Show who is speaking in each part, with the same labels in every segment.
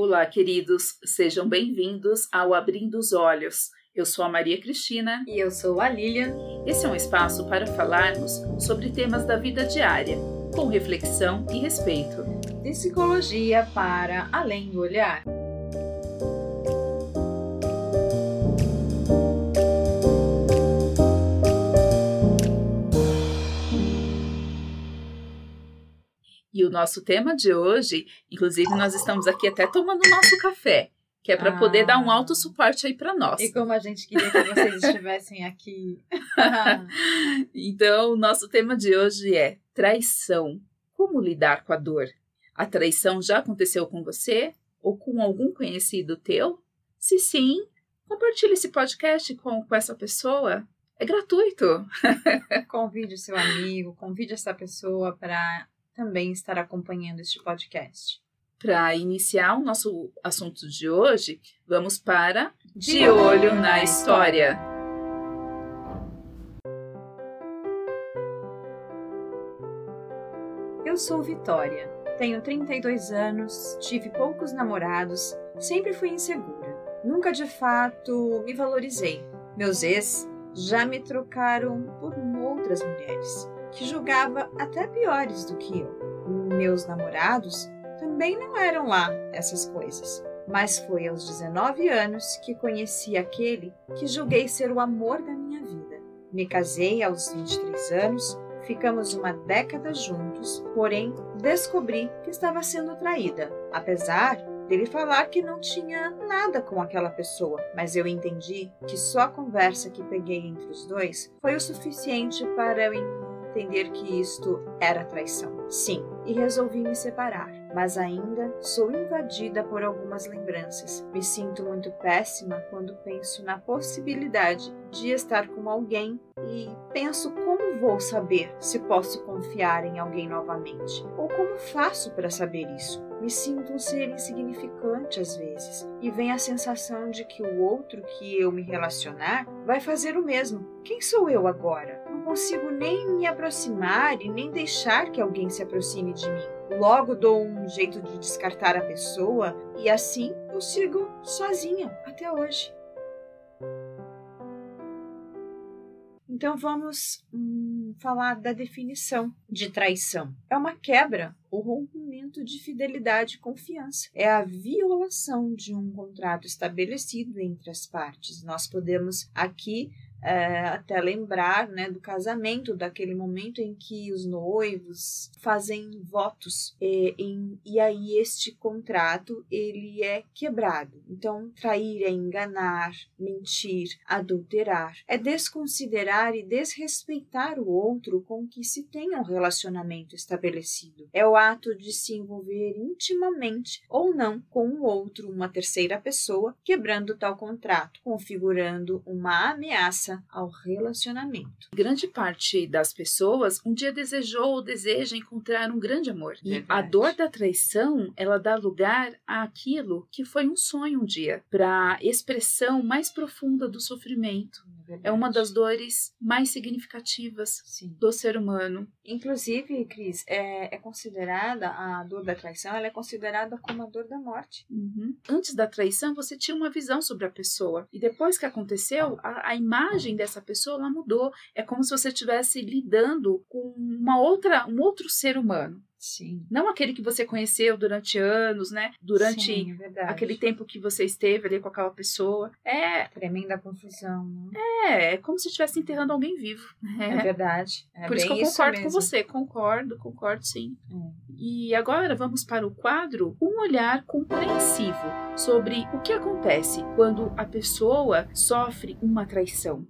Speaker 1: Olá, queridos, sejam bem-vindos ao Abrindo os Olhos. Eu sou a Maria Cristina.
Speaker 2: E eu sou a Lilian.
Speaker 1: Esse é um espaço para falarmos sobre temas da vida diária, com reflexão e respeito.
Speaker 2: Psicologia para além do olhar.
Speaker 1: E o nosso tema de hoje, inclusive nós estamos aqui até tomando nosso café, que é para ah. poder dar um alto suporte aí para nós.
Speaker 2: E como a gente queria que vocês estivessem aqui.
Speaker 1: então, o nosso tema de hoje é traição. Como lidar com a dor? A traição já aconteceu com você ou com algum conhecido teu? Se sim, compartilhe esse podcast com, com essa pessoa. É gratuito.
Speaker 2: convide o seu amigo, convide essa pessoa para também estar acompanhando este podcast.
Speaker 1: Para iniciar o nosso assunto de hoje, vamos para De Olho na História.
Speaker 2: Eu sou Vitória, tenho 32 anos, tive poucos namorados, sempre fui insegura. Nunca de fato me valorizei. Meus ex já me trocaram por outras mulheres que julgava até piores do que eu. Meus namorados também não eram lá essas coisas. Mas foi aos 19 anos que conheci aquele que julguei ser o amor da minha vida. Me casei aos 23 anos, ficamos uma década juntos, porém descobri que estava sendo traída, apesar dele falar que não tinha nada com aquela pessoa, mas eu entendi que só a conversa que peguei entre os dois foi o suficiente para eu entender que isto era traição. Sim, e resolvi me separar, mas ainda sou invadida por algumas lembranças. Me sinto muito péssima quando penso na possibilidade de estar com alguém e penso como vou saber se posso confiar em alguém novamente ou como faço para saber isso. Me sinto um ser insignificante às vezes e vem a sensação de que o outro que eu me relacionar vai fazer o mesmo. Quem sou eu agora? Consigo nem me aproximar e nem deixar que alguém se aproxime de mim. Logo dou um jeito de descartar a pessoa e assim eu sigo sozinha até hoje. Então vamos hum, falar da definição de traição. É uma quebra ou rompimento de fidelidade e confiança. É a violação de um contrato estabelecido entre as partes. Nós podemos aqui é, até lembrar né, do casamento, daquele momento em que os noivos fazem votos e, em, e aí este contrato ele é quebrado. Então, trair é enganar, mentir, adulterar, é desconsiderar e desrespeitar o outro com que se tenha um relacionamento estabelecido. É o ato de se envolver intimamente ou não com o outro, uma terceira pessoa, quebrando tal contrato, configurando uma ameaça ao relacionamento.
Speaker 1: Grande parte das pessoas um dia desejou ou deseja encontrar um grande amor. E a dor da traição, ela dá lugar àquilo que foi um sonho um dia, para expressão mais profunda do sofrimento. É, é uma das dores mais significativas Sim. do ser humano.
Speaker 2: Inclusive, Cris, é, é, considerada a dor da traição, ela é considerada como a dor da morte.
Speaker 1: Uhum. Antes da traição, você tinha uma visão sobre a pessoa. E depois que aconteceu, a, a imagem dessa pessoa mudou. É como se você estivesse lidando com uma outra, um outro ser humano.
Speaker 2: Sim.
Speaker 1: Não aquele que você conheceu durante anos, né? Durante
Speaker 2: Sim, é
Speaker 1: aquele tempo que você esteve ali com aquela pessoa. É.
Speaker 2: Tremenda confusão, né?
Speaker 1: É, é como se estivesse enterrando alguém vivo.
Speaker 2: É, é verdade.
Speaker 1: É Por isso que eu concordo com você. Concordo, concordo sim.
Speaker 2: É.
Speaker 1: E agora vamos para o quadro Um Olhar Compreensivo sobre o que acontece quando a pessoa sofre uma traição.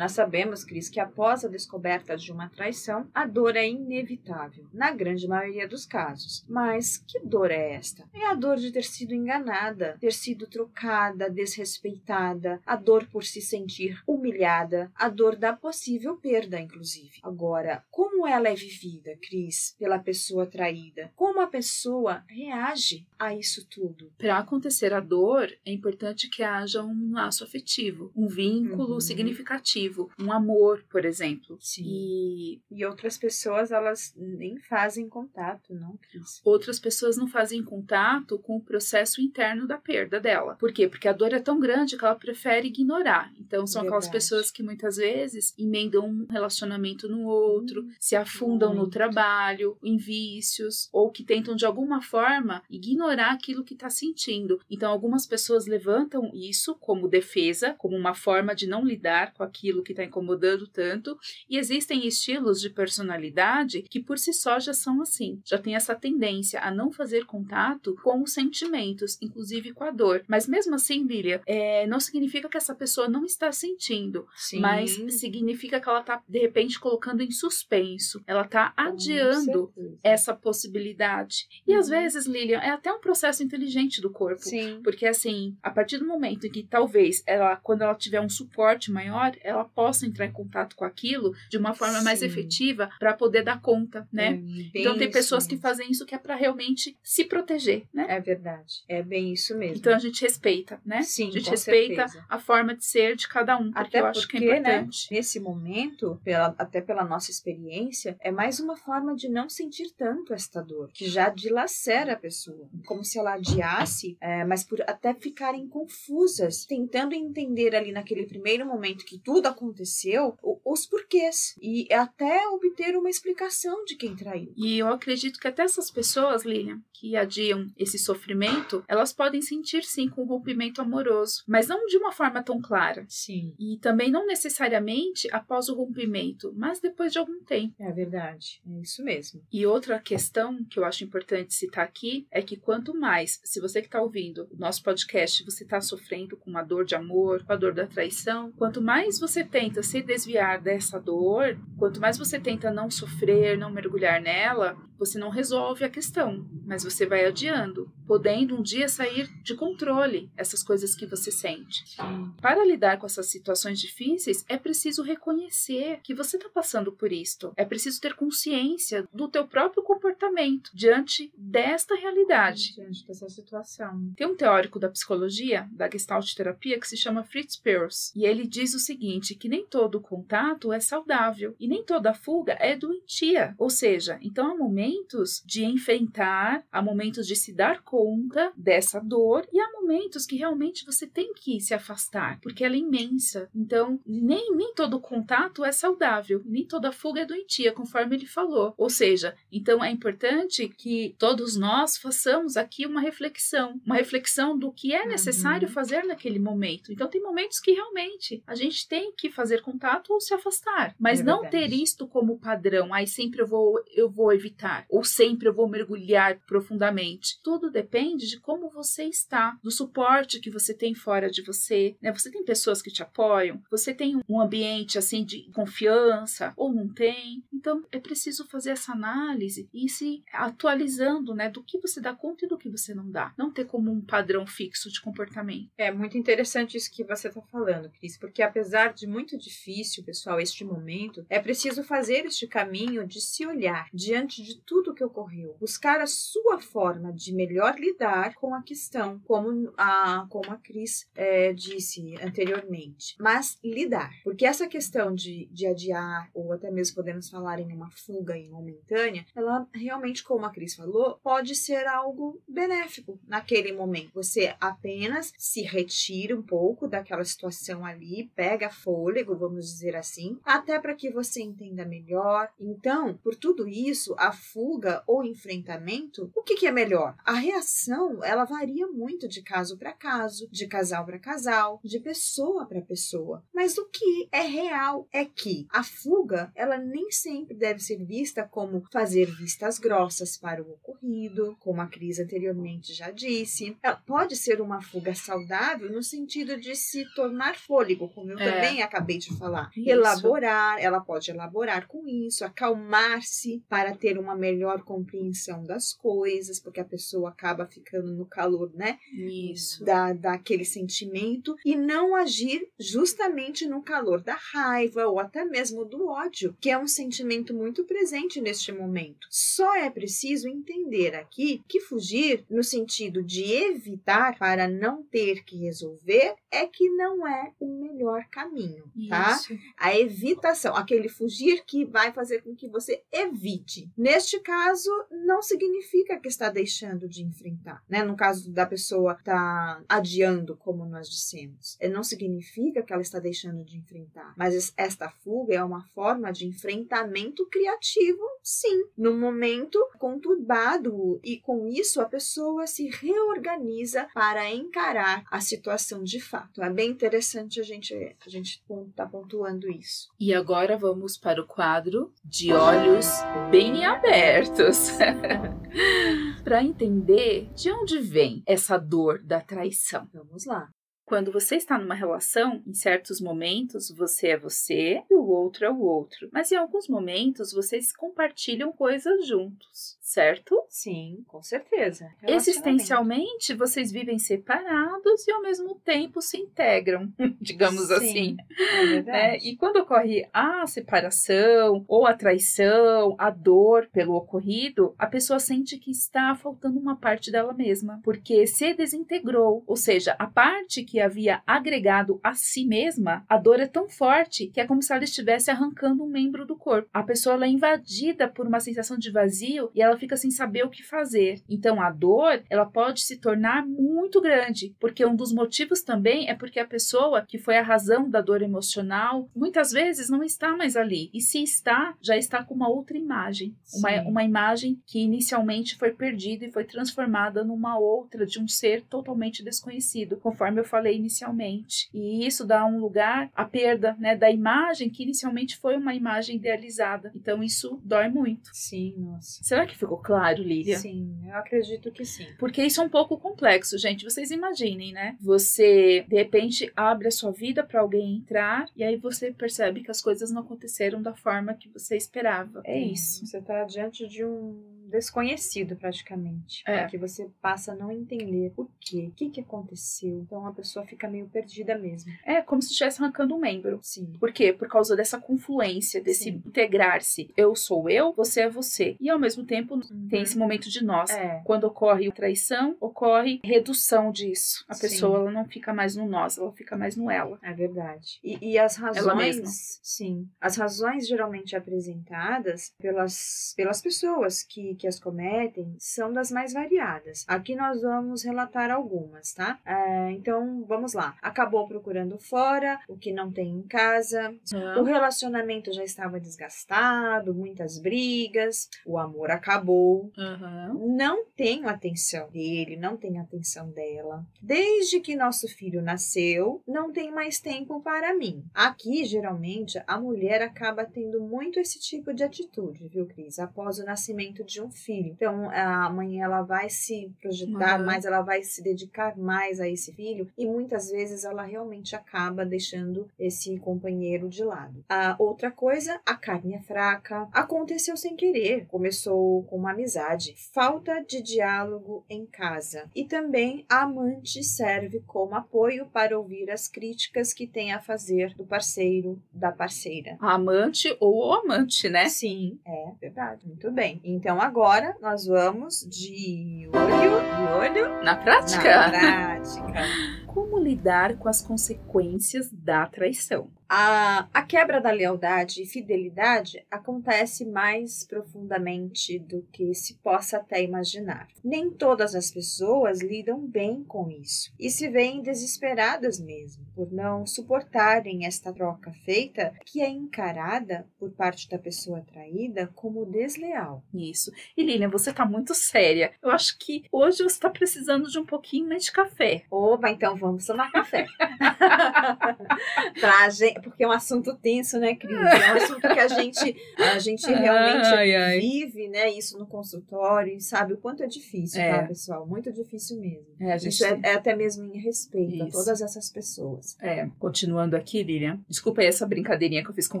Speaker 2: Nós sabemos, Cris, que após a descoberta de uma traição, a dor é inevitável. Na grande grande maioria dos casos. Mas que dor é esta? É a dor de ter sido enganada, ter sido trocada, desrespeitada, a dor por se sentir humilhada, a dor da possível perda, inclusive. Agora, como ela é vivida, Cris, pela pessoa traída? Como a pessoa reage a isso tudo?
Speaker 1: Para acontecer a dor, é importante que haja um laço afetivo, um vínculo uhum. significativo afetivo, um amor, por exemplo.
Speaker 2: Sim. E, e outras pessoas, elas nem fazem contato, não, Cris?
Speaker 1: Outras pessoas não fazem contato com o processo interno da perda dela. Por quê? Porque a dor é tão grande que ela prefere ignorar. Então, são Verdade. aquelas pessoas que muitas vezes emendam um relacionamento no outro, hum, se afundam muito. no trabalho, em vícios, ou que tentam de alguma forma ignorar aquilo que está sentindo. Então, algumas pessoas levantam isso como defesa, como uma forma de não lidar com aquilo que está incomodando tanto, e existem estilos de personalidade que por si só já são assim, já tem essa tendência a não fazer contato com os sentimentos, inclusive com a dor. Mas mesmo assim, Lilia, é, não significa que essa pessoa não está sentindo, Sim. mas significa que ela está de repente colocando em suspenso, ela está adiando essa possibilidade. E às uhum. vezes, Lilian, é até um processo inteligente do corpo,
Speaker 2: Sim.
Speaker 1: porque assim, a partir do momento em que talvez ela, quando ela tiver um suporte maior, ela possa entrar em contato com aquilo de uma forma Sim. mais efetiva para poder dar conta, né? É então tem pessoas que fazem isso que é para realmente se proteger, né?
Speaker 2: É verdade. É bem isso mesmo.
Speaker 1: Então a gente respeita, né?
Speaker 2: Sim,
Speaker 1: a gente respeita
Speaker 2: certeza.
Speaker 1: a forma de ser de cada um, porque até eu acho porque, que é né, importante.
Speaker 2: Né, nesse momento, pela, até pela nossa experiência, é mais uma forma de não sentir tanto esta dor, que já dilacera a pessoa, como se ela adiasse, é, mas por até ficarem confusas, tentando entender ali naquele primeiro momento que tudo aconteceu, os porquês e até obter uma explicação de quem traiu.
Speaker 1: E eu acredito que até essas pessoas, Lilian, que adiam esse sofrimento, elas podem sentir sim com um rompimento amoroso, mas não de uma forma tão clara.
Speaker 2: Sim.
Speaker 1: E também não necessariamente após o rompimento, mas depois de algum tempo.
Speaker 2: É verdade, é isso mesmo.
Speaker 1: E outra questão que eu acho importante citar aqui é que quanto mais, se você que está ouvindo o nosso podcast, você está sofrendo com uma dor de amor, com a dor da traição, quanto mais você tenta se desviar dessa dor, quanto mais você tenta não sofrer, não mergulhar nela, você não resolve a questão, mas você vai adiando, podendo um dia sair de controle essas coisas que você sente. Para lidar com essas situações difíceis, é preciso reconhecer que você está passando por isto. É preciso ter consciência do teu próprio comportamento diante desta realidade.
Speaker 2: Diante dessa situação.
Speaker 1: Tem um teórico da psicologia, da Gestalt terapia, que se chama Fritz Perls, e ele diz o seguinte, que nem todo contato é saudável e nem toda fuga é doentia. Ou seja, então há momentos momentos de enfrentar, há momentos de se dar conta dessa dor e há momentos que realmente você tem que se afastar, porque ela é imensa. Então, nem, nem todo contato é saudável, nem toda fuga é doentia, conforme ele falou. Ou seja, então é importante que todos nós façamos aqui uma reflexão, uma reflexão do que é necessário uhum. fazer naquele momento. Então, tem momentos que realmente a gente tem que fazer contato ou se afastar, mas é não ter isto como padrão. Aí sempre eu vou eu vou evitar ou sempre eu vou mergulhar profundamente. Tudo depende de como você está, do suporte que você tem fora de você, né? Você tem pessoas que te apoiam, você tem um ambiente assim de confiança ou não tem. Então é preciso fazer essa análise e se atualizando, né, do que você dá conta e do que você não dá. Não ter como um padrão fixo de comportamento.
Speaker 2: É muito interessante isso que você está falando, Cris, porque apesar de muito difícil, pessoal, este momento, é preciso fazer este caminho de se olhar diante de tudo o que ocorreu, buscar a sua forma de melhor lidar com a questão, como a, como a Cris é, disse anteriormente. Mas lidar, porque essa questão de, de adiar, ou até mesmo podemos falar em uma fuga momentânea, ela realmente, como a Cris falou, pode ser algo benéfico naquele momento. Você apenas se retira um pouco daquela situação ali, pega fôlego, vamos dizer assim, até para que você entenda melhor. Então, por tudo isso, a fuga ou enfrentamento, o que, que é melhor? A reação ela varia muito de caso para caso, de casal para casal, de pessoa para pessoa. Mas o que é real é que a fuga ela nem sempre deve ser vista como fazer vistas grossas para o ocorrido, como a Cris anteriormente já disse. Ela pode ser uma fuga saudável no sentido de se tornar fôlego, como eu é. também acabei de falar. Isso. Elaborar, ela pode elaborar com isso, acalmar-se para ter uma melhor compreensão das coisas, porque a pessoa acaba ficando no calor, né?
Speaker 1: Isso.
Speaker 2: Da, daquele sentimento e não agir justamente no calor da raiva ou até mesmo do ódio, que é um sentimento muito presente neste momento. Só é preciso entender aqui que fugir no sentido de evitar para não ter que resolver é que não é o melhor caminho, tá?
Speaker 1: Isso.
Speaker 2: A evitação, aquele fugir que vai fazer com que você evite. Neste caso, não significa que está deixando de enfrentar, né? No caso da pessoa tá adiando, como nós dissemos, é, não significa que ela está deixando de enfrentar, mas esta fuga é uma forma de enfrentamento criativo, sim, no momento conturbado e com isso a pessoa se reorganiza para encarar a situação de fato. É bem interessante a gente a gente tá pontuando isso.
Speaker 1: E agora vamos para o quadro de olhos bem abertos. para entender de onde vem essa dor da traição.
Speaker 2: Vamos lá.
Speaker 1: Quando você está numa relação, em certos momentos você é você e o outro é o outro. Mas em alguns momentos vocês compartilham coisas juntos, certo?
Speaker 2: Sim, com certeza.
Speaker 1: Existencialmente, vocês vivem separados e ao mesmo tempo se integram, digamos
Speaker 2: Sim,
Speaker 1: assim.
Speaker 2: É verdade.
Speaker 1: né? E quando ocorre a separação ou a traição, a dor pelo ocorrido, a pessoa sente que está faltando uma parte dela mesma, porque se desintegrou, ou seja, a parte que havia agregado a si mesma, a dor é tão forte que é como se ela estivesse arrancando um membro do corpo. A pessoa é invadida por uma sensação de vazio e ela fica sem saber o que fazer. Então a dor, ela pode se tornar muito grande, porque um dos motivos também é porque a pessoa que foi a razão da dor emocional, muitas vezes não está mais ali. E se está, já está com uma outra imagem, uma, uma imagem que inicialmente foi perdida e foi transformada numa outra de um ser totalmente desconhecido, conforme eu falei inicialmente. E isso dá um lugar à perda, né, da imagem que inicialmente foi uma imagem idealizada. Então isso dói muito.
Speaker 2: Sim, nossa.
Speaker 1: Será que ficou claro, Lília?
Speaker 2: Sim, eu acredito que sim.
Speaker 1: Porque isso é um pouco complexo, gente. Vocês imaginem, né? Você, de repente, abre a sua vida para alguém entrar e aí você percebe que as coisas não aconteceram da forma que você esperava. É isso.
Speaker 2: Você está diante de um desconhecido praticamente.
Speaker 1: É.
Speaker 2: Que você passa a não entender por quê, o que, que aconteceu. Então a pessoa fica meio perdida mesmo.
Speaker 1: É como se estivesse arrancando um membro.
Speaker 2: Sim.
Speaker 1: Por quê? Por causa dessa confluência, desse integrar-se. Eu sou eu, você é você. E ao mesmo tempo tem esse momento de nós.
Speaker 2: É.
Speaker 1: Quando ocorre traição, ocorre redução disso. A
Speaker 2: Sim.
Speaker 1: pessoa ela não fica mais no nós, ela fica mais no ela.
Speaker 2: É verdade. E, e as
Speaker 1: Ela mesma.
Speaker 2: razões, sim, as razões geralmente apresentadas pelas, pelas pessoas que, que as cometem são das mais variadas. Aqui nós vamos relatar algumas, tá? É, então, vamos lá. Acabou procurando fora, o que não tem em casa, o relacionamento já estava desgastado, muitas brigas, o amor acabou,
Speaker 1: Uhum.
Speaker 2: não tenho atenção dele, não tenho atenção dela. Desde que nosso filho nasceu, não tem mais tempo para mim. Aqui, geralmente, a mulher acaba tendo muito esse tipo de atitude, viu, Cris? Após o nascimento de um filho. Então, a mãe ela vai se projetar
Speaker 1: Uhum.
Speaker 2: mais, ela vai se dedicar mais a esse filho e muitas vezes ela realmente acaba deixando esse companheiro de lado. A outra coisa, a carne é fraca. Aconteceu sem querer, começou com uma amizade. Falta de diálogo em casa. E também a amante serve como apoio para ouvir as críticas que tem a fazer do parceiro, da parceira.
Speaker 1: A amante ou o amante, né?
Speaker 2: Sim, é verdade. Muito bem. Então agora nós vamos de olho, de olho
Speaker 1: Na
Speaker 2: na
Speaker 1: prática,
Speaker 2: prática.
Speaker 1: como lidar com as consequências da traição?
Speaker 2: A, a quebra da lealdade e fidelidade acontece mais profundamente do que se possa até imaginar. Nem todas as pessoas lidam bem com isso e se veem desesperadas mesmo por não suportarem esta troca feita que é encarada por parte da pessoa traída como desleal.
Speaker 1: Isso. E Lilian, você tá muito séria. Eu acho que hoje você tá precisando de um pouquinho mais de café.
Speaker 2: Opa, então vamos tomar café. pra, gen- É porque é um assunto tenso, né, Cris? É um assunto que a gente, a gente realmente ai, ai. vive, né, isso no consultório e sabe o quanto é difícil, é. tá, pessoal? Muito difícil mesmo. É, gente... Isso é, é, até mesmo em respeito isso. a todas essas pessoas.
Speaker 1: É, continuando aqui, Lilian. Desculpa aí essa brincadeirinha que eu fiz com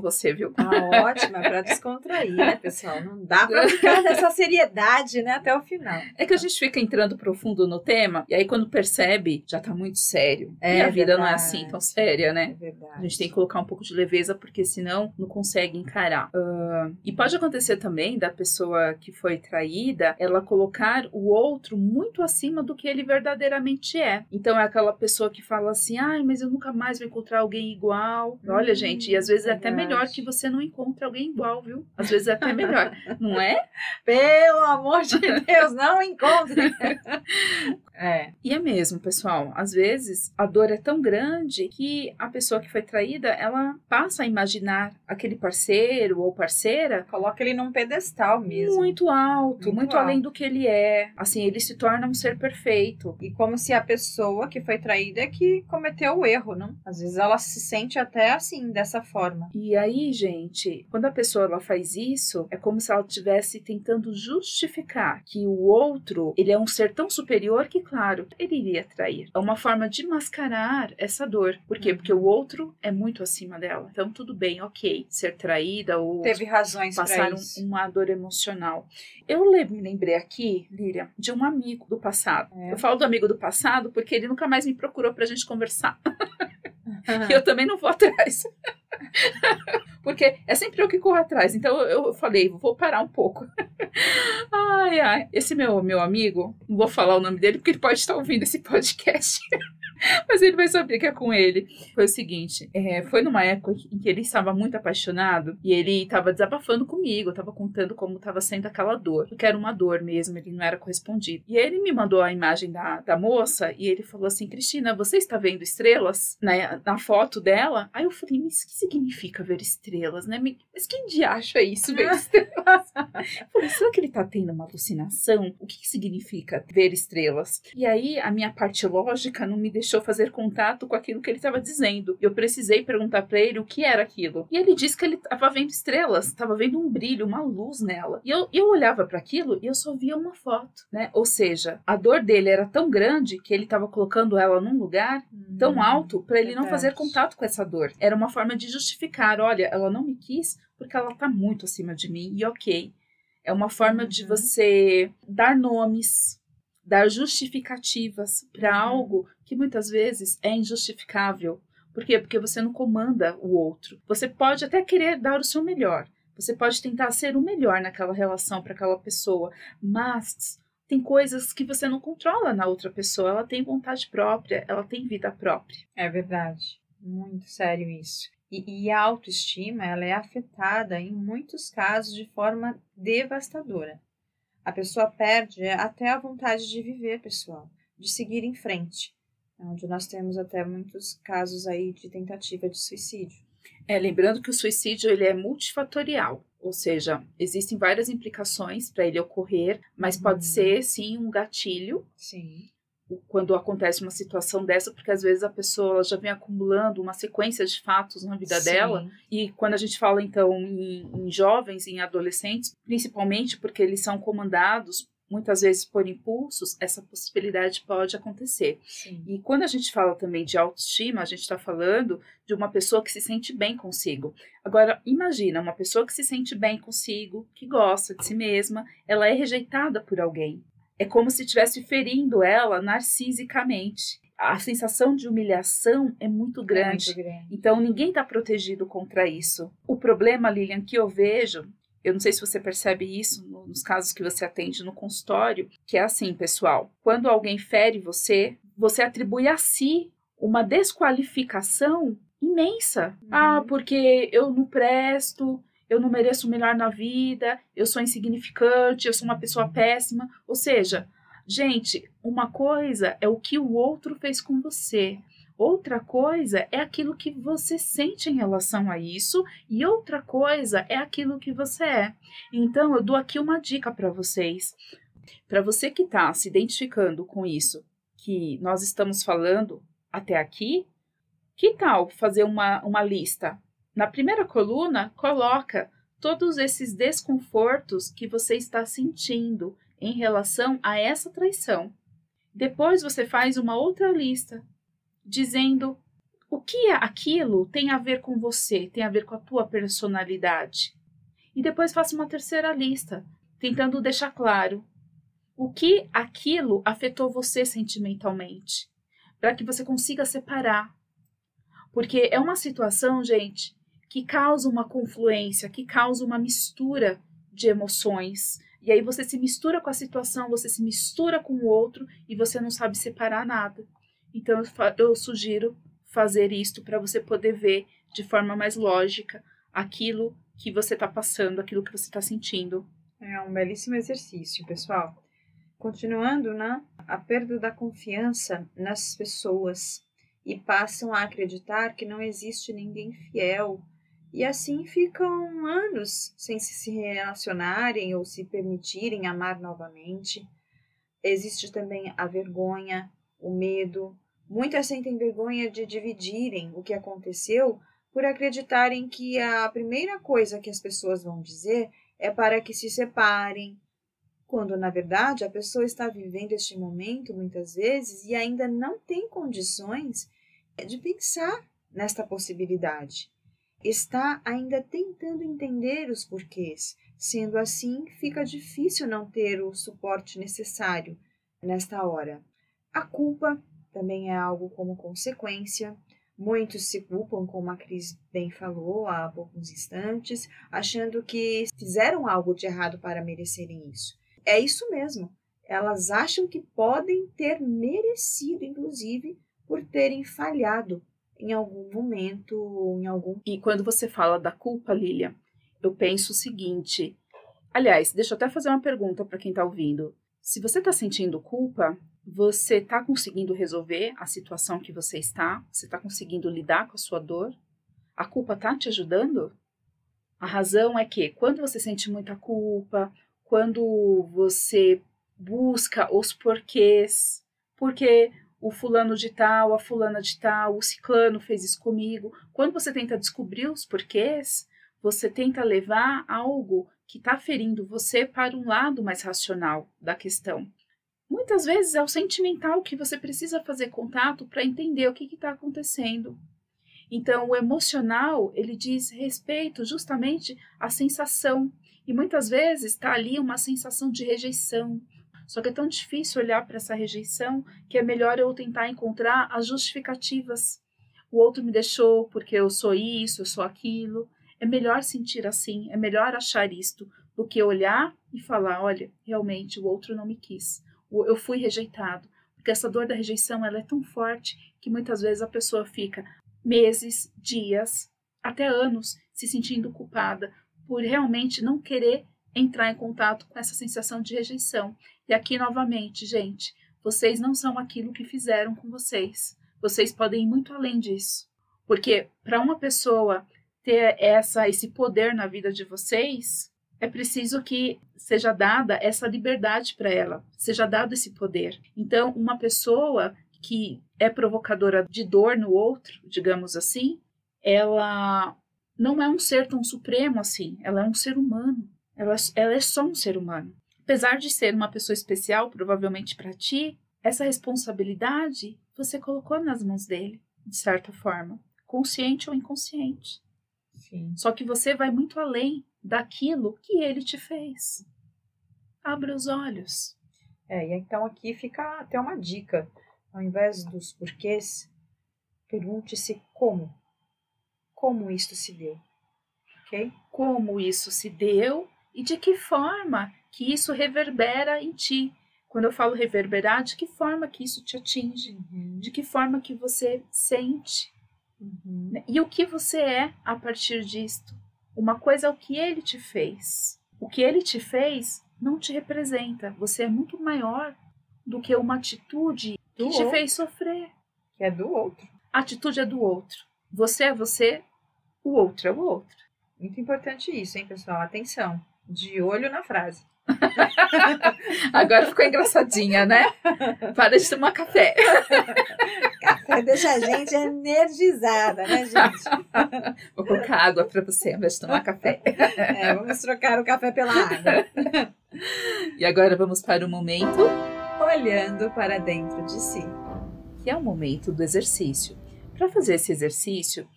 Speaker 1: você, viu?
Speaker 2: Ah, ótima, é pra descontrair, né, pessoal? Não dá pra ficar nessa seriedade, né, até o final.
Speaker 1: É que a gente fica entrando profundo no tema e aí quando percebe, já tá muito sério. É, e a vida verdade. não é assim tão séria, né? É verdade. A gente tem que colocar um pouco de leveza, porque senão não consegue encarar. Uh, e pode acontecer também da pessoa que foi traída, ela colocar o outro muito acima do que ele verdadeiramente é. Então é aquela pessoa que fala assim: ai, mas eu nunca mais vou encontrar alguém igual. Hum, Olha, gente, e às vezes é até melhor que você não encontre alguém igual, viu? Às vezes é até melhor, não é?
Speaker 2: Pelo amor de Deus, não encontre!
Speaker 1: é. E é mesmo, pessoal. Às vezes a dor é tão grande que a pessoa que foi traída, ela passa a imaginar aquele parceiro ou parceira.
Speaker 2: Coloca ele num pedestal mesmo.
Speaker 1: Muito alto, muito, muito alto. além do que ele é. Assim, ele se torna um ser perfeito.
Speaker 2: E como se a pessoa que foi traída é que cometeu o erro, não? Às vezes ela se sente até assim, dessa forma.
Speaker 1: E aí, gente, quando a pessoa ela faz isso, é como se ela estivesse tentando justificar que o outro, ele é um ser tão superior que, claro, ele iria trair. É uma forma de mascarar essa dor. Por quê? Uhum. Porque o outro é muito acima dela. Então, tudo bem, ok, ser traída ou
Speaker 2: teve razões
Speaker 1: passar um, uma dor emocional. Eu me lembrei aqui, Líria, de um amigo do passado. É. Eu falo do amigo do passado porque ele nunca mais me procurou pra gente conversar. e eu também não vou atrás. Porque é sempre eu que corro atrás. Então eu falei, vou parar um pouco. ai, ai. Esse meu, meu amigo, não vou falar o nome dele porque ele pode estar ouvindo esse podcast. Mas ele vai saber que é com ele. Foi o seguinte: é, foi numa época em que ele estava muito apaixonado e ele estava desabafando comigo, estava contando como estava sendo aquela dor, porque era uma dor mesmo, ele não era correspondido. E ele me mandou a imagem da, da moça e ele falou assim: Cristina, você está vendo estrelas na, na foto dela? Aí eu falei: Mas o que significa ver estrelas, né? Mas quem de acha isso, ver estrelas? eu falei: será que ele está tendo uma alucinação? O que, que significa ver estrelas? E aí a minha parte lógica não me deixou fazer contato com aquilo que ele estava dizendo. Eu precisei perguntar para ele o que era aquilo. E ele disse que ele estava vendo estrelas, estava vendo um brilho, uma luz nela. E eu, eu olhava para aquilo e eu só via uma foto, né? Ou seja, a dor dele era tão grande que ele estava colocando ela num lugar hum, tão alto para ele verdade. Fazer contato com essa dor. Era uma forma de justificar, olha, ela não me quis porque ela está muito acima de mim e ok. É uma forma de uhum. você dar nomes, dar justificativas para uhum. algo que muitas vezes é injustificável. Por quê? Porque você não comanda o outro. Você pode até querer dar o seu melhor. Você pode tentar ser o melhor naquela relação para aquela pessoa, mas tem coisas que você não controla na outra pessoa. Ela tem vontade própria, ela tem vida própria.
Speaker 2: É verdade. Muito sério isso. E, e a autoestima ela é afetada em muitos casos de forma devastadora. A pessoa perde até a vontade de viver, pessoal, de seguir em frente, onde nós temos até muitos casos aí de tentativa de suicídio.
Speaker 1: É, lembrando que o suicídio ele é multifatorial, ou seja, existem várias implicações para ele ocorrer, mas pode uhum. ser sim um gatilho.
Speaker 2: Sim
Speaker 1: quando acontece uma situação dessa, porque às vezes a pessoa já vem acumulando uma sequência de fatos na vida Sim. dela. E quando a gente fala, então, em, em jovens, em adolescentes, principalmente porque eles são comandados muitas vezes por impulsos, essa possibilidade pode acontecer.
Speaker 2: Sim.
Speaker 1: E quando a gente fala também de autoestima, a gente está falando de uma pessoa que se sente bem consigo. Agora, imagina uma pessoa que se sente bem consigo, que gosta de si mesma, ela é rejeitada por alguém é como se estivesse ferindo ela narcisicamente. A sensação de humilhação é muito grande. É muito grande. Então, ninguém está protegido contra isso. O problema, Lilian, que eu vejo, eu não sei se você percebe isso nos casos que você atende no consultório, que é assim, pessoal: quando alguém fere você, você atribui a si uma desqualificação imensa. Uhum. Ah, porque eu não presto, eu não mereço o melhor na vida, eu sou insignificante, eu sou uma pessoa péssima. Ou seja, gente, uma coisa é o que o outro fez com você. Outra coisa é aquilo que você sente em relação a isso, e outra coisa é aquilo que você é. Então, eu dou aqui uma dica para vocês. Para você que está se identificando com isso que nós estamos falando até aqui, Que tal fazer uma, uma lista? Na primeira coluna, coloca todos esses desconfortos que você está sentindo em relação a essa traição. Depois você faz uma outra lista dizendo o que aquilo tem a ver com você, tem a ver com a tua personalidade. E depois faça uma terceira lista, tentando deixar claro o que aquilo afetou você sentimentalmente, para que você consiga separar. Porque é uma situação, gente, que causa uma confluência, que causa uma mistura de emoções. E aí você se mistura com a situação, você se mistura com o outro e você não sabe separar nada. Então eu, sugiro fazer isto para você poder ver de forma mais lógica aquilo que você está passando, aquilo que você está sentindo.
Speaker 2: É um belíssimo exercício, pessoal. Continuando, né? A perda da confiança nas pessoas e passam a acreditar que não existe ninguém fiel e assim ficam anos sem se relacionarem ou se permitirem amar novamente. Existe também a vergonha, o medo. Muitas sentem vergonha de dividirem o que aconteceu por acreditarem que a primeira coisa que as pessoas vão dizer é para que se separem, quando na verdade a pessoa está vivendo este momento muitas vezes e ainda não tem condições de pensar nesta possibilidade está ainda tentando entender os porquês. Sendo assim, fica difícil não ter o suporte necessário nesta hora. A culpa também é algo como consequência. Muitos se culpam, como a Cris bem falou há poucos instantes, achando que fizeram algo de errado para merecerem isso. É isso mesmo. Elas acham que podem ter merecido, inclusive, por terem falhado em algum momento, em algum.
Speaker 1: E quando você fala da culpa, Lilia, eu penso o seguinte. Aliás, deixa eu até fazer uma pergunta para quem está ouvindo. Se você está sentindo culpa, você está conseguindo resolver a situação que você está? Você está conseguindo lidar com a sua dor? A culpa está te ajudando? A razão é que quando você sente muita culpa, quando você busca os porquês, porque o fulano de tal, a fulana de tal, o ciclano fez isso comigo. Quando você tenta descobrir os porquês, você tenta levar algo que está ferindo você para um lado mais racional da questão. Muitas vezes é o sentimental que você precisa fazer contato para entender o que está acontecendo. Então, o emocional, ele diz respeito justamente à sensação. E muitas vezes está ali uma sensação de rejeição, só que é tão difícil olhar para essa rejeição que é melhor eu tentar encontrar as justificativas. O outro me deixou porque eu sou isso, eu sou aquilo. É melhor sentir assim, é melhor achar isto do que olhar e falar, olha, realmente o outro não me quis. Eu fui rejeitado. Porque essa dor da rejeição ela é tão forte que muitas vezes a pessoa fica meses, dias, até anos se sentindo culpada por realmente não querer entrar em contato com essa sensação de rejeição. E aqui novamente, gente, vocês não são aquilo que fizeram com vocês. Vocês podem ir muito além disso. Porque para uma pessoa ter essa esse poder na vida de vocês, é preciso que seja dada essa liberdade para ela, seja dado esse poder. Então, uma pessoa que é provocadora de dor no outro, digamos assim, ela não é um ser tão supremo assim, ela é um ser humano. Ela, ela é só um ser humano. Apesar de ser uma pessoa especial, provavelmente para ti, essa responsabilidade você colocou nas mãos dele, de certa forma, consciente ou inconsciente. Sim. Só que você vai muito além daquilo que ele te fez. Abra os olhos.
Speaker 2: É, e então aqui fica até uma dica. Ao invés dos porquês, pergunte-se como. Como isto se deu? Ok?
Speaker 1: Como isso se deu e de que forma que isso reverbera em ti. Quando eu falo reverberar, de que forma que isso te atinge, uhum. de que forma que você sente uhum. Né? e o que você é a partir disto. Uma coisa é o que ele te fez. O que ele te fez não te representa. Você é muito maior do que uma atitude do que outro. te fez sofrer.
Speaker 2: Que é do outro.
Speaker 1: A atitude é do outro. Você é você, o outro é o outro.
Speaker 2: Muito importante isso, hein, pessoal? Atenção. De olho na frase.
Speaker 1: Agora ficou engraçadinha, né? Para de tomar café.
Speaker 2: café deixa a gente energizada, né, gente?
Speaker 1: Vou colocar água para você, ao invés de tomar café.
Speaker 2: É, vamos trocar o café pela água.
Speaker 1: E agora vamos para o momento
Speaker 2: olhando para dentro de si,
Speaker 1: que é o momento do exercício. Para fazer esse exercício,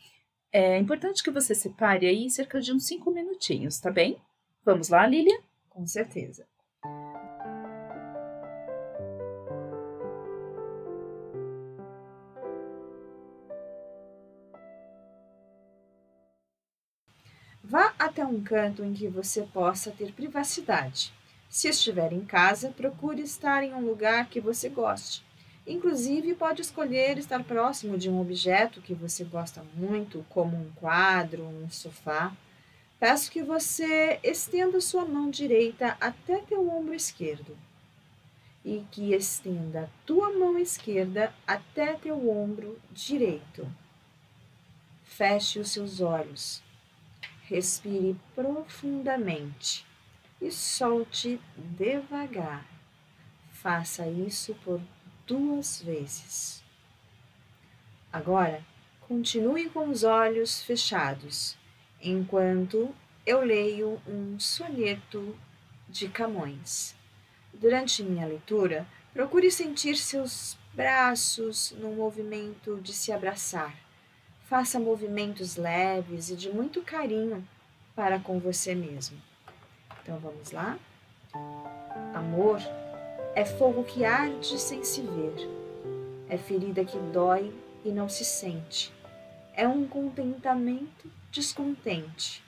Speaker 1: é importante que você separe aí cerca de uns 5 minutinhos, tá bem? Vamos lá, Lilian?
Speaker 2: Com certeza. Vá até um canto em que você possa ter privacidade. Se estiver em casa, procure estar em um lugar que você goste. Inclusive, pode escolher estar próximo de um objeto que você gosta muito, como um quadro, um sofá. Peço que você estenda sua mão direita até teu ombro esquerdo e que estenda a tua mão esquerda até teu ombro direito. Feche os seus olhos. Respire profundamente e solte devagar. Faça isso por duas vezes. Agora, continue com os olhos fechados enquanto eu leio um soneto de Camões. Durante minha leitura, procure sentir seus braços no movimento de se abraçar Faça movimentos leves e de muito carinho para com você mesmo. Então vamos lá? Amor é fogo que arde sem se ver, é ferida que dói e não se sente, é um contentamento descontente,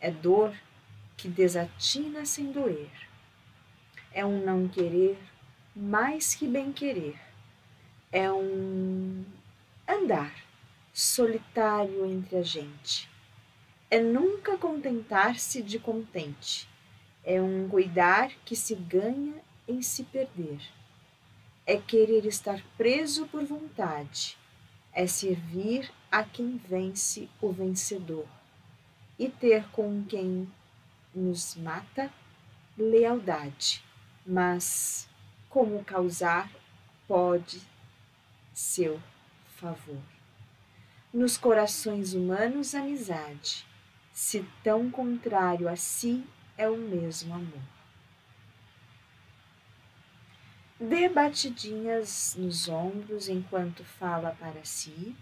Speaker 2: é dor que desatina sem doer, é um não querer mais que bem querer, é um andar solitário entre a gente. É nunca contentar-se de contente. É um cuidar que se ganha em se perder. É querer estar preso por vontade. É servir a quem vence o vencedor. E ter com quem nos mata lealdade. Mas como causar pode seu favor nos corações humanos amizade, se tão contrário a si é o mesmo amor. Dê batidinhas nos ombros enquanto fala para si.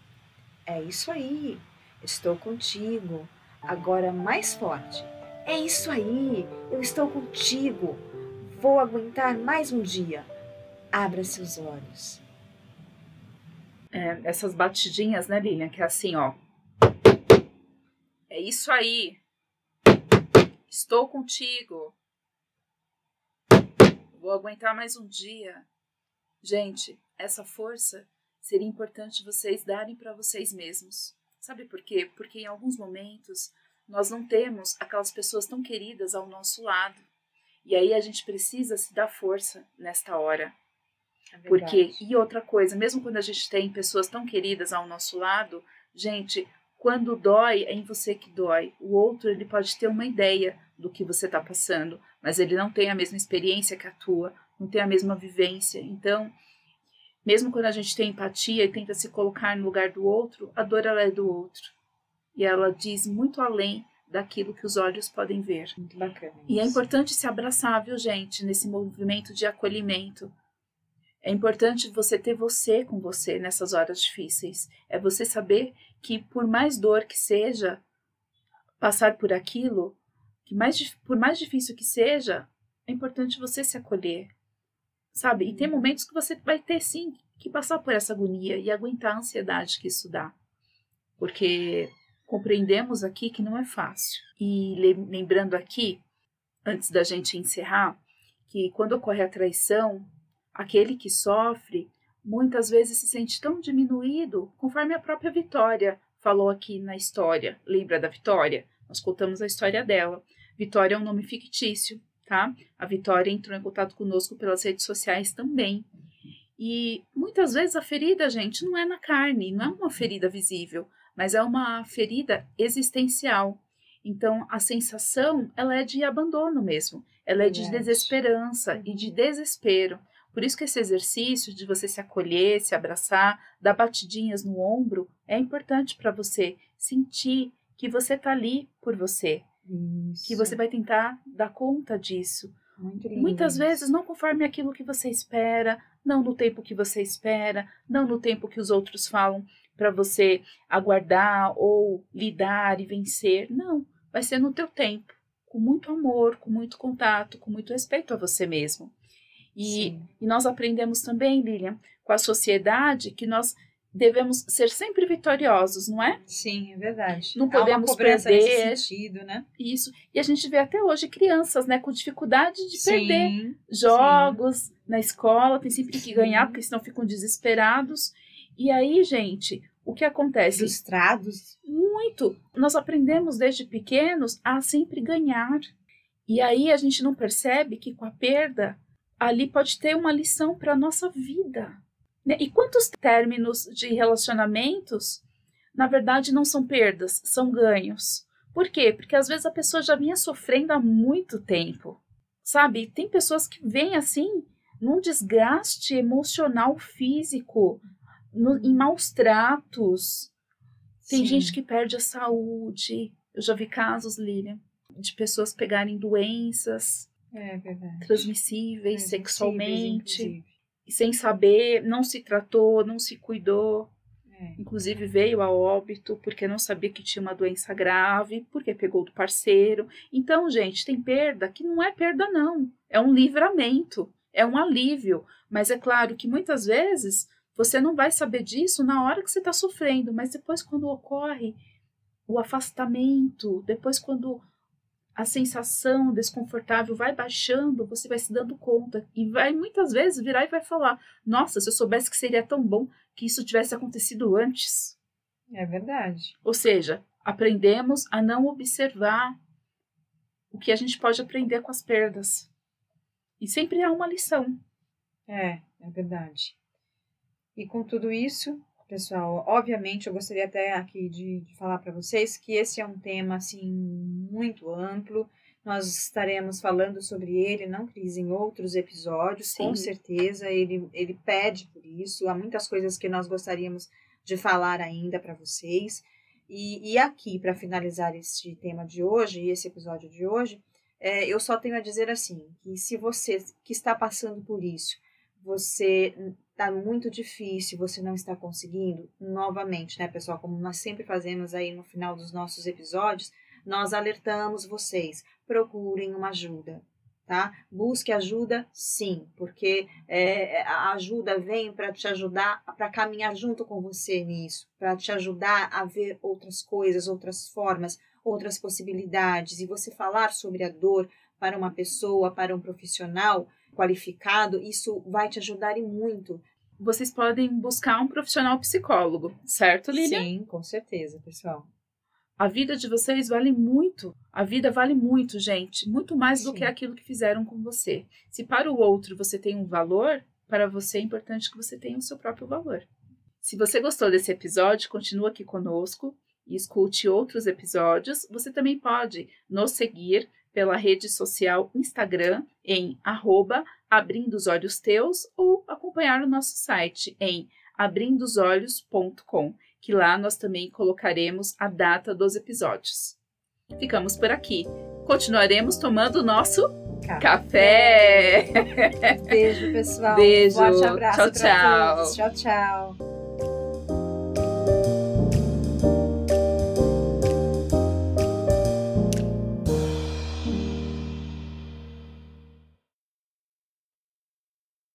Speaker 2: É isso aí, estou contigo. Agora mais forte. É isso aí, eu estou contigo. Vou aguentar mais um dia. Abra seus olhos
Speaker 1: é, essas batidinhas, né, Lilian? Que é assim, ó. É isso aí. Estou contigo. Vou aguentar mais um dia. Gente, essa força seria importante vocês darem para vocês mesmos. Sabe por quê? Porque em alguns momentos nós não temos aquelas pessoas tão queridas ao nosso lado. E aí a gente precisa se dar força nesta hora. É Porque, e outra coisa, mesmo quando a gente tem pessoas tão queridas ao nosso lado, gente, quando dói, é em você que dói. O outro, ele pode ter uma ideia do que você está passando, mas ele não tem a mesma experiência que a tua, não tem a mesma vivência. Então, mesmo quando a gente tem empatia e tenta se colocar no lugar do outro, a dor ela é do outro. E ela diz muito além daquilo que os olhos podem ver.
Speaker 2: Muito bacana.
Speaker 1: E é importante se abraçar, viu, gente, nesse movimento de acolhimento. É importante você ter você com você nessas horas difíceis. É você saber que, por mais dor que seja, passar por aquilo, que mais, por mais difícil que seja, é importante você se acolher. Sabe? E tem momentos que você vai ter, sim, que passar por essa agonia e aguentar a ansiedade que isso dá. Porque compreendemos aqui que não é fácil. E lembrando aqui, antes da gente encerrar, que quando ocorre a traição, Aquele que sofre muitas vezes se sente tão diminuído conforme a própria Vitória falou aqui na história. Lembra da Vitória? Nós contamos a história dela. Vitória é um nome fictício, tá? A Vitória entrou em contato conosco pelas redes sociais também. E muitas vezes a ferida, gente, não é na carne, não é uma ferida visível, mas é uma ferida existencial. Então, a sensação, ela é de abandono mesmo. Ela é de desesperança e de desespero. Por isso que esse exercício de você se acolher, se abraçar, dar batidinhas no ombro, é importante para você sentir que você está ali por você,
Speaker 2: Isso.
Speaker 1: que você vai tentar dar conta disso. Muitas vezes não conforme aquilo que você espera, não no tempo que você espera, não no tempo que os outros falam para você aguardar ou lidar e vencer. Não, vai ser no teu tempo, com muito amor, com muito contato, com muito respeito a você mesmo. E, e nós aprendemos também, Lilian, com a sociedade que nós devemos ser sempre vitoriosos, não é?
Speaker 2: Sim, é verdade.
Speaker 1: Não
Speaker 2: Há
Speaker 1: podemos perder.
Speaker 2: nesse sentido, né?
Speaker 1: Isso. E a gente vê até hoje crianças, né, com dificuldade de perder
Speaker 2: Sim.
Speaker 1: jogos na escola, tem sempre que
Speaker 2: Sim.
Speaker 1: ganhar, porque senão ficam desesperados. E aí, gente, o que acontece?
Speaker 2: Frustrados.
Speaker 1: Muito. Nós aprendemos desde pequenos a sempre ganhar. E aí a gente não percebe que com a perda ali pode ter uma lição para a nossa vida. Né? E quantos términos de relacionamentos, na verdade, não são perdas, são ganhos? Por quê? Porque às vezes a pessoa já vinha sofrendo há muito tempo. Sabe? Tem pessoas que vêm assim num desgaste emocional, físico, no- em maus tratos. Tem
Speaker 2: Sim.
Speaker 1: gente que perde a saúde. Eu já vi casos, Lilian, de pessoas pegarem doenças
Speaker 2: É
Speaker 1: transmissíveis
Speaker 2: É,
Speaker 1: sexualmente, sem saber, não se tratou, não se cuidou.
Speaker 2: É.
Speaker 1: Inclusive veio a óbito porque não sabia que tinha uma doença grave, porque pegou do parceiro. Então, gente, tem perda que não é perda, não. É um livramento, é um alívio. Mas é claro que muitas vezes você não vai saber disso na hora que você está sofrendo, mas depois, quando ocorre o afastamento, depois, quando a sensação desconfortável vai baixando, você vai se dando conta e vai muitas vezes virar e vai falar: Nossa, se eu soubesse que seria tão bom que isso tivesse acontecido antes.
Speaker 2: É verdade.
Speaker 1: Ou seja, aprendemos a não observar o que a gente pode aprender com as perdas. E sempre há uma lição.
Speaker 2: É, é verdade. E com tudo isso, pessoal, obviamente eu gostaria até aqui de, de falar para vocês que esse é um tema assim muito amplo. Nós estaremos falando sobre ele, não Cris, em outros episódios, com
Speaker 1: Sim.
Speaker 2: certeza. Ele, ele pede por isso. Há muitas coisas que nós gostaríamos de falar ainda para vocês. E, e aqui, para finalizar este tema de hoje, esse episódio de hoje, é, eu só tenho a dizer assim: que se você que está passando por isso, você está muito difícil, você não está conseguindo, novamente, né, pessoal, como nós sempre fazemos aí no final dos nossos episódios, nós alertamos vocês, procurem uma ajuda, tá? Busque ajuda, sim, porque é, a ajuda vem para te ajudar, para caminhar junto com você nisso, para te ajudar a ver outras coisas, outras formas, outras possibilidades, e você falar sobre a dor para uma pessoa, para um profissional qualificado, isso vai te ajudar e muito.
Speaker 1: Vocês podem buscar um profissional psicólogo, certo, Lilian?
Speaker 2: Sim, com certeza, pessoal.
Speaker 1: A vida de vocês vale muito. A vida vale muito, gente. Muito mais do
Speaker 2: Sim.
Speaker 1: que aquilo que fizeram com você. Se para o outro você tem um valor, para você é importante que você tenha o seu próprio valor. Se você gostou desse episódio, continua aqui conosco e escute outros episódios. Você também pode nos seguir pela rede social Instagram em arroba abrindo os olhos teus ou acompanhar o nosso site em abrindosolhos.com, que lá nós também colocaremos a data dos episódios. Ficamos por aqui. Continuaremos tomando o nosso café.
Speaker 2: Beijo, pessoal.
Speaker 1: Beijo.
Speaker 2: Forte abraço
Speaker 1: Tchau, tchau.
Speaker 2: todos. Tchau, tchau.